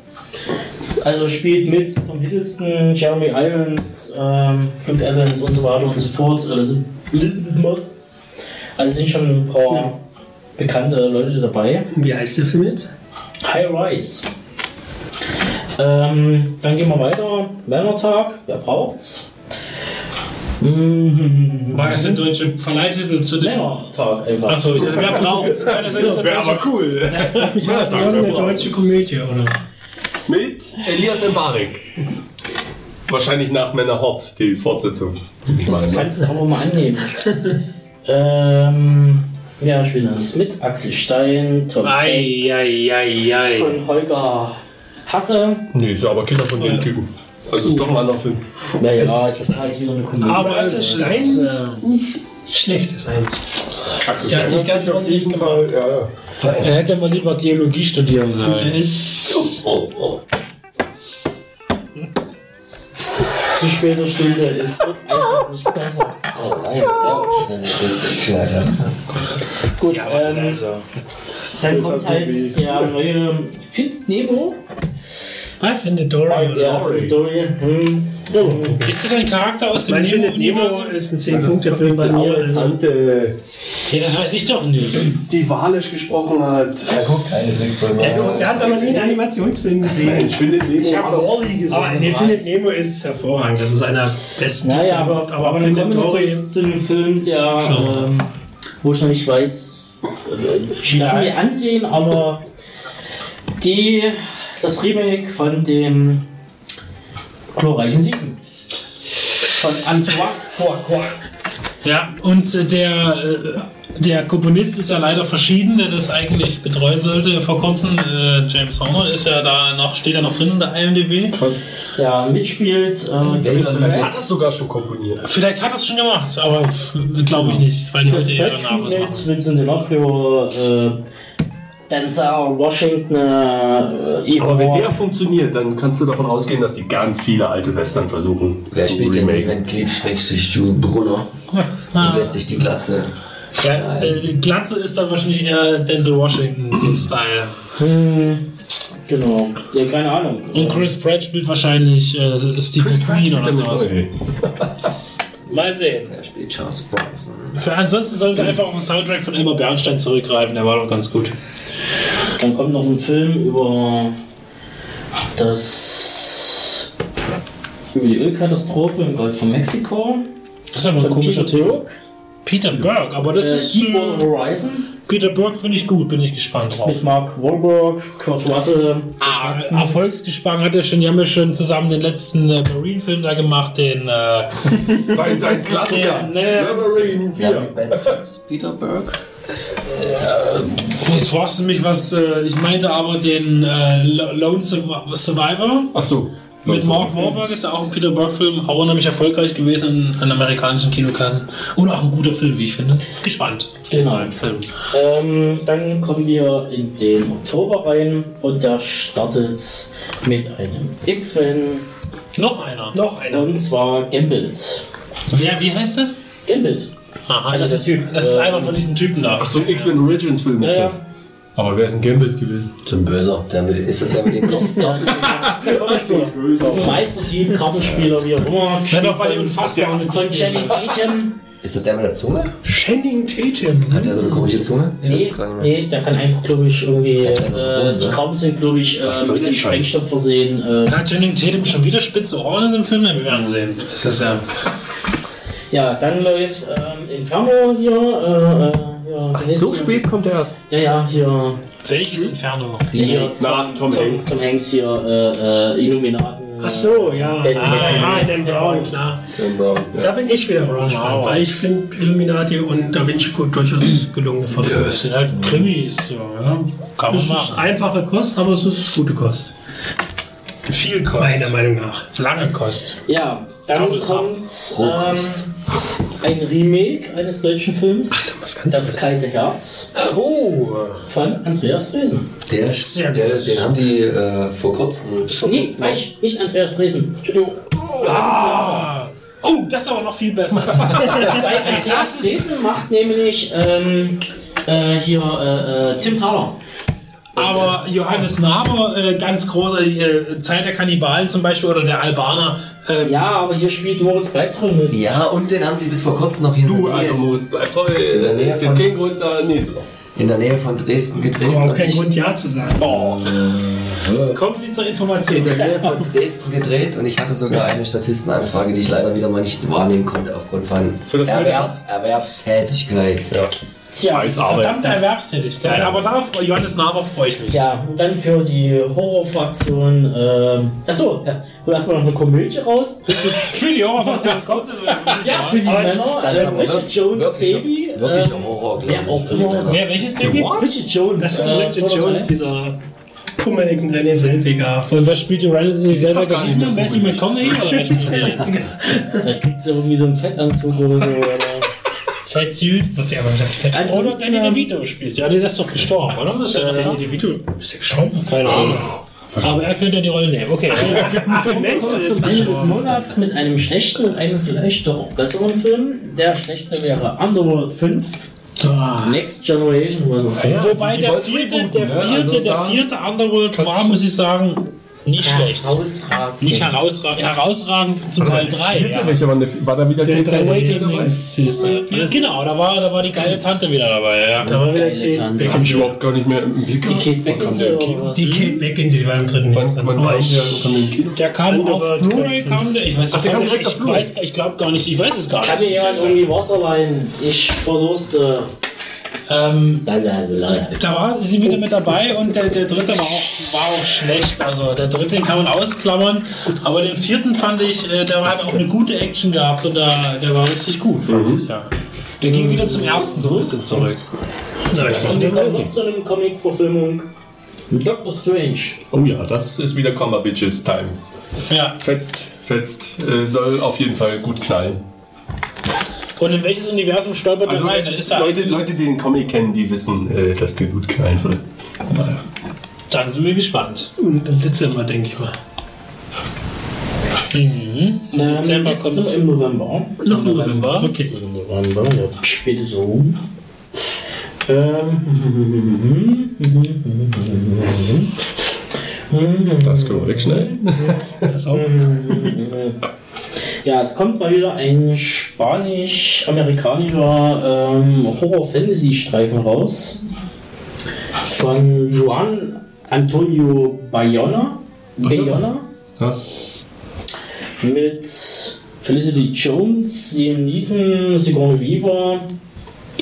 Also spielt mit Tom Hiddleston, Jeremy Irons, ähm, Luke Evans und so weiter und so fort. Also Elizabeth Moss. Also es sind schon ein paar bekannte Leute dabei. wie heißt der Film jetzt? High Rise. Ähm, dann gehen wir weiter. Männertag, wer braucht's? Mhm. War das der deutsche Verleihtitel zu dem? Männertag einfach. Achso, ich dachte, wer braucht's? Kann das Wäre aber cool. Ich habe eine deutsche Komödie, oder? Mit Elias Mbarek. Wahrscheinlich nach Männer Hort, die Fortsetzung. Das meine. kannst du aber mal annehmen. ähm, ja, spielen das mit Axel Stein, Tom Ei, ei, ei, ei. von Holger Hasse. Nee, ist aber Kinder von den Typen. Also ist doch ein anderer Film. Ja, ja, das ist halt wieder eine Komödie. Aber Also es Stein ist, äh, nicht schlecht ist eigentlich. Axel Der hat sich ganz auf ordentlich jeden Fall. Ja, ja. er hätte mal lieber Geologie studieren Der sollen. ist. Oh, oh. Zu später Stunde, es wird einfach nicht besser. Oh nein, das ist ja nicht gut geklärt. Ähm, also? dann kommt halt der neue Find Nemo. Was? Dory. Ja, Findet Dory. Hm. Ist das ein Charakter aus dem Nemo Nemo-Universum? ist ein 10-Punkte-Film bei mir. Also. Tante, Ja, das weiß ich doch nicht. die Walisch gesprochen hat. Er guckt keine Trickfilme. Also, der hat noch nie einen Animationsfilm gesehen. Mensch, findet Nemo. Ich habe Wally gesehen. Aber nee, Findet Nemo ist hervorragend. Das ist einer besten Naja, Pixar aber, überhaupt. aber, dann Findet Dory. natürlich zu einem Film, der, ähm, wo ich noch nicht weiß, äh, ich werde mir ansehen, aber die, das Remake von dem glorreichen Sieben. Von Antoine Fuqua. Ja, und äh, der, äh, der Komponist ist ja leider verschieden, der das eigentlich betreuen sollte. Vor kurzem, äh, James Horner, ist ja da noch, steht ja noch drin in der IMDb. Ja, mitspielt. Äh, Pratt. Hat es sogar schon komponiert. Vielleicht hat er es schon gemacht, aber glaube ich nicht, weil die heute eher spielt machen. Vincent D'Onofrio, äh, Denzel Washington, äh, Aber wenn der funktioniert, dann kannst du davon ausgehen, dass die ganz viele alte Western versuchen. Wer zu spielt denn remaken. Van Cleef, schrägstlich Jules Brunner? Und lässt sich die Glatze. Ja, äh, die Glatze ist dann wahrscheinlich eher Denzel Washington, so Style. Genau. Ja, keine Ahnung. Und Chris Pratt spielt wahrscheinlich äh, Steve McQueen oder sowas. Mal sehen. Er spielt Charles Bronson. Für ansonsten sollen sie einfach auf den Soundtrack von Elmar Bernstein zurückgreifen, der war doch ganz gut. Dann kommt noch ein Film über das über die Ölkatastrophe im Golf von Mexiko. Das ist aber ein komischer Peter. Peter Berg, aber das Äh, ist. Deepwater Horizon Peter Berg finde ich gut, bin ich gespannt drauf. mit Mark Wahlberg, Kurt Russell. Ah, Erfolgsgespannt hat er schon, die haben ja schon zusammen den letzten äh, Marine-Film da gemacht, den. Äh, Dein, dein Klassiker. den, ne, Wolverine Ja, 4. mit Ben Fox, Peter Berg. jetzt fragst du mich was, äh, ich meinte aber den äh, Lo- Lone Surv- Survivor. Ach so. Mit Mark Wahlberg ist ja auch ein Peter Berg-Film, auch nämlich erfolgreich gewesen in, in amerikanischen Kinokassen. Und auch ein guter Film, wie ich finde. Gespannt. Genau. Neuen Film. Ähm, dann kommen wir in den Oktober rein und der startet mit einem X-Men Noch einer. Noch einer. und zwar Gambit. Wer, wie heißt das? Gambit. Aha, Also das, ist, Typ, das ist äh, einer von diesen Typen da. Ach so, ein X-Men Origins Film ist ja. das. Aber wer ist ein Gambit gewesen? Zum Böser. Der mit, ist das der mit den Das ist Kopf? der, das ist ein Meisterteam, Kartenspieler, wie auch immer. Wenn auch bei dem Unfassbaren Von Channing Tatum. Ist das der mit der Zunge? Channing Tatum. Hat der so eine komische Zunge? Nee, nee, der kann einfach, glaube ich, irgendwie. Äh, rum, die ne? Karten sind, glaube ich, äh, mit dem? Sprengstoff versehen. Äh, Hat Channing Tatum schon wieder spitze Ohren in dem Film? Ja, wir werden sehen. Es ist ja. ja, dann läuft ähm, Inferno hier. Äh, äh, ja, heißt So spät kommt er erst. Ja, ja, hier. Welches Inferno? hier Na, Tom Hanks. Tom Hanks hier, äh, äh, Illuminaten. Ach so, ja. Dan ah, Brown. ja, Dan Brown, klar. Dan Brown. Da bin ich wieder gespannt, weil ich finde Illuminati und Da Vinci Code durchaus gelungene Verfilmungen. Das sind halt Krimis, so, ja. Kann man Es ist machen. einfache Kost, aber es ist gute Kost. Viel Meiner Kost. Meinung nach. Lange Kost. Ja, dann kommt ähm, ein Remake eines deutschen Films. das kalte Herz Oh! von Andreas Dresen. Der, Sehr der, gut. den haben die äh, vor kurzem. Nee, falsch, nicht Andreas Dresen. Entschuldigung. Ah. Oh, das ist aber noch viel besser. Andreas Dresen macht nämlich ähm, äh, hier äh, äh, Tim Thaler. Aber Johannes Naber, äh, ganz großer äh, Zeit der Kannibalen zum Beispiel oder der Albaner. Ähm, Ja, aber hier spielt Moritz Bleibtreu mit. Ja, und den haben die bis vor kurzem noch hier in Du, also Moritz, bleib treu. der Nähe Ist jetzt kein Grund, da nee zu sagen. in der Nähe von Dresden gedreht. Aber auch kein Grund, Ja zu sagen. Kommen Sie zur Information. in der Nähe von Dresden gedreht und ich hatte sogar eine Statistenanfrage, die ich leider wieder mal nicht wahrnehmen konnte aufgrund von Erwerbs Erwerbstätigkeit. Ja. Tja, Scheiß Arbeit. Verdammte Erwerbstätigkeit. Aber darauf, Johannes Naber, freue ich mich. Ja, und dann für die Horrorfraktion, ähm, achso, ja, hol erstmal noch eine Komödie raus. Für die Horrorfraktion, das kommt. Ja, für die Aber Männer, Das ist äh, wirklich, Jones wirklich, Baby. wirklich ähm, Horror, glaube auch immer. Wer, welches Baby? Bridget Jones. Das von äh, das Jones, sein? dieser pummeligen René Selviger. Und wer spielt die René selber doch gar nicht gewesen? mehr Matthew McConaughey oder wer spielt jetzt? Vielleicht gibt es irgendwie so einen Fettanzug oder so. Oder Fettsuit? Wird sie aber wieder. Ansonsten, Oder Danny ähm, DeVito spielt. Ja, nee, der ist doch gestorben, oder? Das ist ja Danny DeVito. Ist der gestorben? Keine Ahnung. Aber er könnte ja die Rolle nehmen. Okay. Wir kommen zum Ende des Monats mit einem schlechten und einem vielleicht doch besseren Film. Der schlechte wäre Underworld 5. Next Generation, was auch immer. Wobei der vierte, der vierte, Also der vierte Underworld war, muss ich sagen, nicht schlecht. Herausragend. Nicht herausragend, herausragend zum Teil 3. Vierte, Ja. welcher war, denn der, war da wieder Der Kate der. Genau, da war, da war die geile Tante wieder dabei. Ja. Da war wieder Geile Kate Tante. Hab ich überhaupt gar nicht mehr im Blick. Die Kate Beckinsale? Die Kate Beckinsale, die war im dritten nicht Wann, wann kam ich- der, im Kino? Der kam auf Blu-ray, kam der. Ich weiß, Ach, der kam direkt ich auf Blu-ray. weiß, ich glaube gar nicht, ich weiß es gar Kann mir nicht. jemand irgendwie Wasser leihen? Ich verdurste. Ähm, da war sie wieder mit dabei und der, der dritte war auch, war auch schlecht. Also der dritte kann man ausklammern, aber den vierten fand ich, äh, der hat auch eine gute Action gehabt und der, der war richtig gut, fand ich, ja. Der ging wieder zum ersten so ein bisschen zurück. Na, ich Und wir den kommen noch zu einer Comic-Verfilmung. Doctor Strange. Oh ja, das ist wieder Comma Bitches Time. Ja. Fetzt, fetzt, äh, soll auf jeden Fall gut knallen. Und in welches Universum stolpert Also er rein? Ist er Leute, Leute, die den Comic kennen, die wissen, äh, dass der gut knallen soll. Naja. Dann sind wir gespannt. Im Dezember, denke ich mal. Ähm, Dezember kommt- zum- im November. Noch November. Okay. Im November, ja, spät so. Ähm, Das können wir wegschneiden. Das auch. ja, es kommt mal wieder ein spanisch-amerikanischer ähm, Horror-Fantasy-Streifen raus. Von Juan Antonio Bayona. Bayona. Ja. Mit Felicity Jones, Liam Neeson, Sigourney Weaver.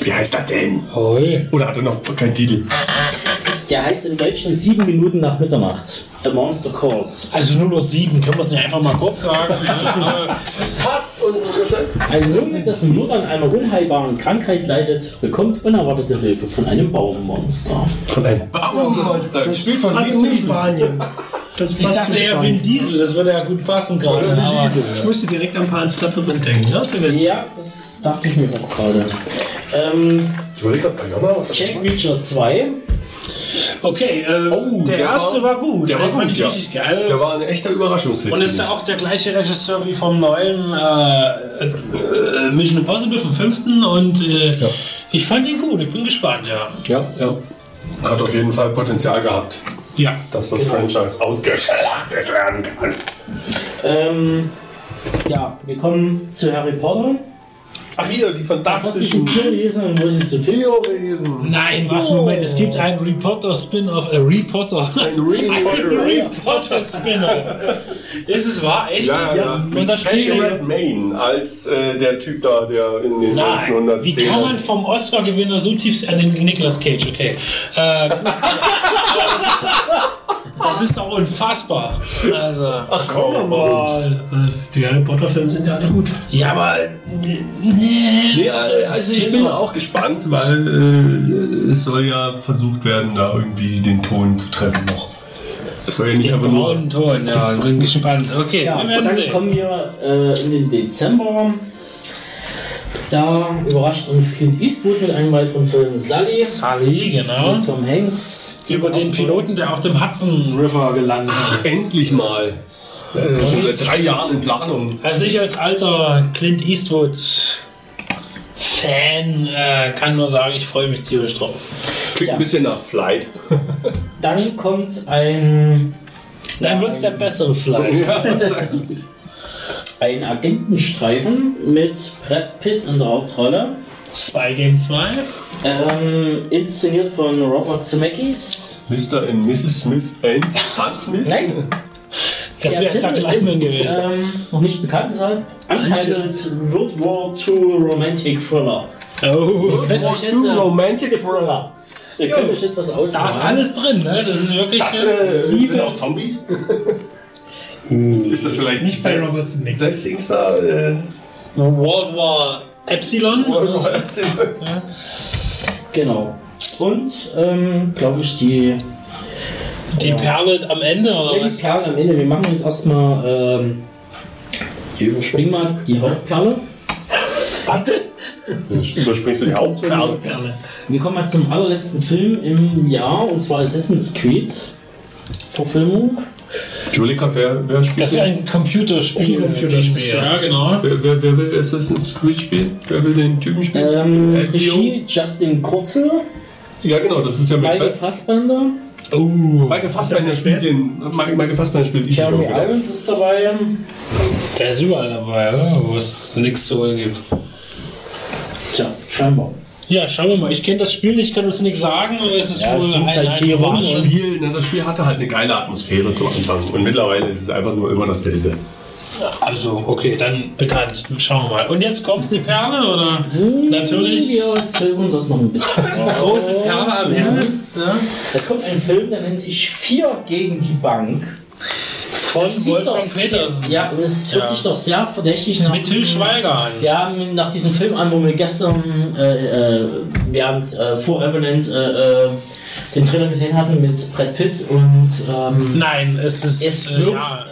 Wie heißt das denn? Oi. Oder hat er noch keinen Titel? Der heißt im Deutschen sieben Minuten nach Mitternacht. The Monster Calls. Also nur noch sieben, können wir es nicht einfach mal kurz sagen? Fast unsere Zeit. Ein Junge, dessen Mutter an einer unheilbaren Krankheit leidet, bekommt unerwartete Hilfe von einem Baummonster. Von einem Baummonster. Gespielt von Also Neeson. Spanien. Das ich passt dachte eher. Vin Diesel, das würde ja gut passen gerade. Ich musste direkt an Pan's Labyrinth denken. Ne? Ja, das dachte ich mir auch gerade. Ähm, Jack Reacher 2. Okay, äh, Oh, der, der erste war, gut. Der war Den fand gut, ich ja. richtig geil. Der war ein echter Überraschungshit. und ist ja auch der gleiche Regisseur wie vom neuen äh, äh, Mission Impossible, vom fünften. Und äh, Ja. ich fand ihn gut, ich bin gespannt, ja. Ja, ja. Hat auf jeden Fall Potenzial gehabt, Ja. dass das Franchise ausgeschlachtet werden kann. Ähm, ja, wir kommen zu Harry Potter. Ach hier, die fantastischen Tierwesen und wo sie zu finden? Tierwesen. Nein, was, Moment, es gibt einen Reporter Spin-off, äh, Reporter. Ein Reporter. Reporter Spin-off. Ist es wahr? Echt? Ja, ja, ja. Und das spielt Redmayne als äh, der Typ da, der in den Nein, 1910 wie kann man vom Oscar-Gewinner so tief an den Nicolas Cage, okay. Äh, das ist doch unfassbar. Also, Ach komm, Aber äh, die Harry Potter Filme sind ja alle gut. ja, aber. Nee, also ich bin auch gespannt, weil äh, es soll ja versucht werden, da irgendwie den Ton zu treffen noch. Es soll ja nicht Den einfach nur. braunen Ton, ja, bin gespannt. Okay, Ja, wir und werden dann sehen. kommen wir äh, in den Dezember. Da überrascht uns Clint Eastwood mit einem weiteren Film Sully Sully, genau. mit Tom Hanks. Über den Piloten, der auf dem Hudson River gelandet ist. Endlich mal. Äh, schon seit drei Jahren in Planung. Also ich als alter Clint Eastwood Fan äh, kann nur sagen, ich freue mich tierisch drauf. Klingt Ja. ein bisschen nach Flight. Dann kommt ein, Dann wird es der bessere Fly. ja, wahrscheinlich. ein Agentenstreifen mit Brad Pitt in der Hauptrolle. Spy Game 2. Ähm, inszeniert von Robert Zemeckis. Mr. und Mrs. Smith and Son Smith? Nein, Das der wäre Lyman ist gewesen. ähm, noch nicht bekannt, deshalb untitled World War II Romantic Thriller. Oh, Ihr könnt euch jetzt, äh, Romantic Thriller. ihr könnt euch jetzt was da ausmachen. ist alles drin, ne? Das ist wirklich. Äh, Äh, sind auch Zombies? ist das vielleicht Nicht bei Set- Robert Zemeckis. Settlings da? Äh, World War Epsilon. Genau. Und, ähm, glaube ich, die, Die Perle am Ende, oder ja, die was? Perlen am Ende. Wir machen jetzt erstmal, ähm, wir überspringen mal die Hauptperle. Warte! Überspringst du die Hauptperle? Perle. Wir kommen mal zum allerletzten Film im Jahr, und zwar Assassin's Creed. Verfilmung. Gerade, wer, wer spielt Das ist ein Computerspiel. Ein Computerspiel, Ja, genau. Wer, wer, wer will Assassin's Creed spielen? Wer will den Typen spielen? Ähm, Ezio? Regie Justin Kurzel, Ja, genau, das ist ja mit Michael Fassbender, Oh. Michael Fassbender spielt den. Michael Fassbender spielt die Jeremy genau. Irons ist dabei. Der ist überall dabei, oder? Wo es nichts zu holen gibt. Tja, scheinbar. Ja, schauen wir mal. Ich kenne das Spiel nicht, ich kann uns nichts sagen. aber Es ist Ja, wohl ein, halt ein, Spiel, ne, das Spiel hatte halt eine geile Atmosphäre zu Anfang. Und mittlerweile ist es einfach nur immer dasselbe. Also, okay, dann bekannt. Schauen wir mal. Und jetzt kommt die Perle, oder? Natürlich. Wir zögern das noch ein bisschen. Große Perle am Himmel. Ja. Es kommt ein Film, der nennt sich Vier gegen die Bank. Von Wolfgang Petersen. Ja, und es hört Ja. sich doch sehr verdächtig nach. Mit Till Schweiger an. Ja, nach diesem Film an, wo wir gestern äh, äh, während äh, vor Revenant äh, den Trailer gesehen hatten mit Brad Pitt und ähm, Nein, es ist. Es wirkt- ja.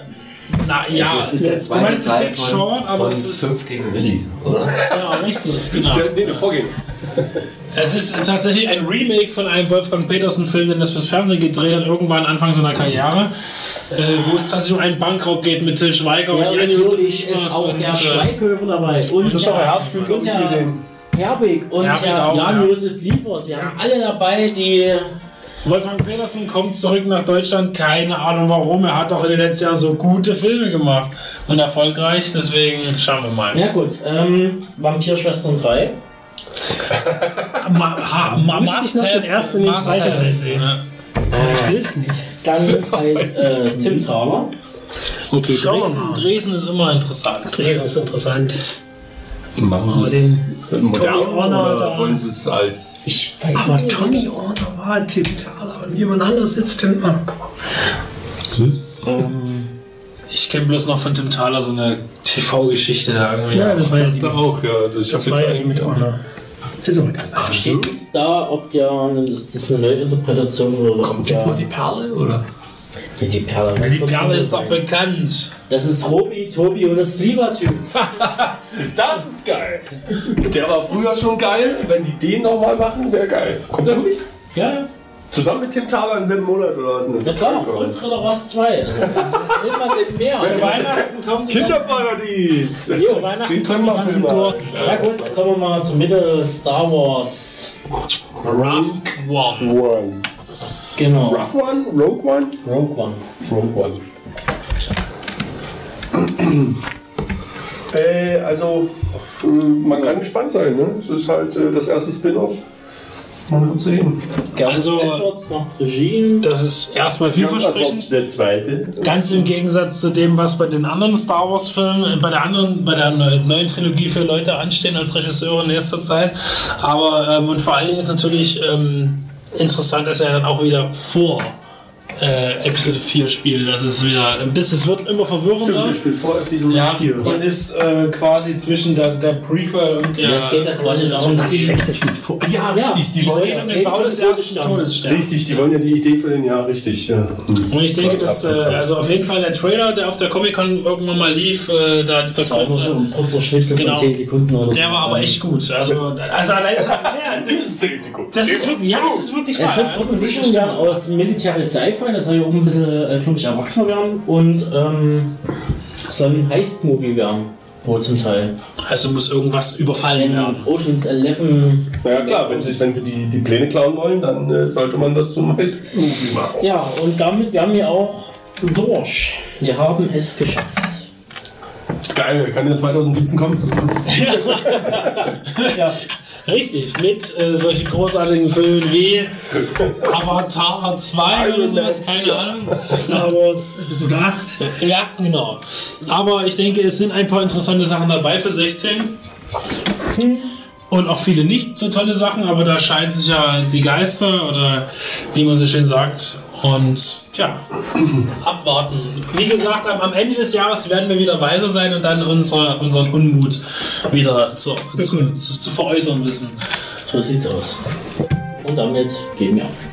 Na ja. Also es ist der zweite meinst Teil von, Short, aber von es ist. 5 gegen Willi, oder? Ja, richtig, genau. Der, nee, der Vorgänger. Es ist tatsächlich ein Remake von einem Wolfgang Petersen-Film, den das fürs Fernsehen gedreht hat, irgendwann Anfang seiner Karriere, äh, wo es tatsächlich um einen Bankraub geht mit Till Schweiger ja, und Jan natürlich ist auch Herr äh, Schweighöfer dabei und Das ist doch Herr- Herbst, den- Herbig und Herbig Herr auch, ja. Jan-Josef Liefers. Wir haben alle dabei, die Wolfgang Petersen kommt zurück nach Deutschland, keine Ahnung warum. Er hat doch in den letzten Jahren so gute Filme gemacht und erfolgreich, deswegen schauen wir mal. Ja gut, ähm, Vampirschwestern 3. Ma, ha, ma, Müsste ich noch den ersten und den zweiten sehen. Ja. Ich will es nicht. Dann halt äh, Tim Thaler. Okay, Dresden. Dresden ist immer interessant. Dresden ist interessant. Machen Sie es modern Tony Horner oder wollen Sie es als. Ich weiß Aber nicht, Tony was- Horner war Tim Thaler und jemand anderes sitzt Tim Mark. Ich kenne bloß noch von Tim Thaler so eine TV-Geschichte da irgendwie. Ja, das war ja die, Da auch, ja. Das, ich das war jetzt ja die mit Horner. Ist aber egal. Steht jetzt da, ob der, das ist eine Neuinterpretation oder Kommt jetzt mal die Perle, oder? Die Perle. Die Perle ist doch bekannt. Das ist Robi, Tobi und das Flievertyp. Das ist geil. Der war früher schon geil. Wenn die den nochmal machen, wäre geil. Kommt der wirklich? Ja, ja. Zusammen mit Tim Thaler im selben Monat oder was? ist Ja das? klar, und Thriller Ross 2. Also, was will man denn mehr? Zu Weihnachten kommen die ganzen, Kinderparadies! zu Weihnachten kommen die ganzen Gurken. Na gut, kommen wir mal zur Mitte. Star Wars. Rough One. One. Genau. Rough One? Rogue One? Rogue One. Rogue One. äh, also, äh, man kann gespannt sein, ne? Es ist halt äh, das erste Spin-off. Man wird sehen. Also- Edwards macht Regie. Das ist erstmal vielversprechend. Der zweite. Ganz im Gegensatz zu dem, was bei den anderen Star Wars Filmen, äh, bei der anderen, bei der neu- neuen Trilogie für Leute anstehen als Regisseure in nächster Zeit. Aber ähm, und vor allen Dingen ist natürlich ähm, interessant, dass er dann auch wieder vor äh, Episode 4 spielt. Das ist wieder ein bisschen, es wird immer verwirrender. Der spielt vor Episode Ja, 4. und ist äh, quasi zwischen der, der Prequel und der. Ja, es geht ja quasi darum, dass die, Echt, der spielt vor. Ja, richtig. Die wollen ja, um den Bau des ersten Todessterns. richtig, die wollen ja die Idee für den Jahr richtig. Ja. Und ich denke, dass, äh, also auf jeden Fall der Trailer, der auf der Comic-Con irgendwann mal lief, äh, da dieser Das war nur so kurze, ein kurzer Schnipsel Genau. von 10 Sekunden oder so. der war aber echt gut. Also, also allein, ja, Diesen 10 Sekunden. das ist wirklich, ja, das ist wirklich Es wird Mischung werden aus Military Sci-Fi, das soll ja auch ein bisschen, äh, ich, erwachsener werden und ähm, soll ein Heist-Movie werden, wohl zum Teil. Also muss irgendwas überfallen werden. Oceans 11. Ja klar, wenn sie, wenn sie die, die Pläne klauen wollen, dann äh, sollte man das zum Heist-Movie machen. Ja, und damit wären wir auch durch. Wir haben es geschafft. Geil, kann ja 2017 kommen. Ja, Richtig, mit äh, solchen großartigen Filmen wie Avatar 2 oder sowas, keine Ahnung. Star Wars Episode 8. Ja, genau. Aber ich denke, es sind ein paar interessante Sachen dabei für 16. Und auch viele nicht so tolle Sachen, aber da scheiden sich ja die Geister oder wie man so schön sagt. Und tja, abwarten. Wie gesagt, am, am Ende des Jahres werden wir wieder weiser sein und dann unsere, unseren Unmut wieder zu, zu, zu, zu veräußern wissen. So sieht's aus. Und damit gehen wir.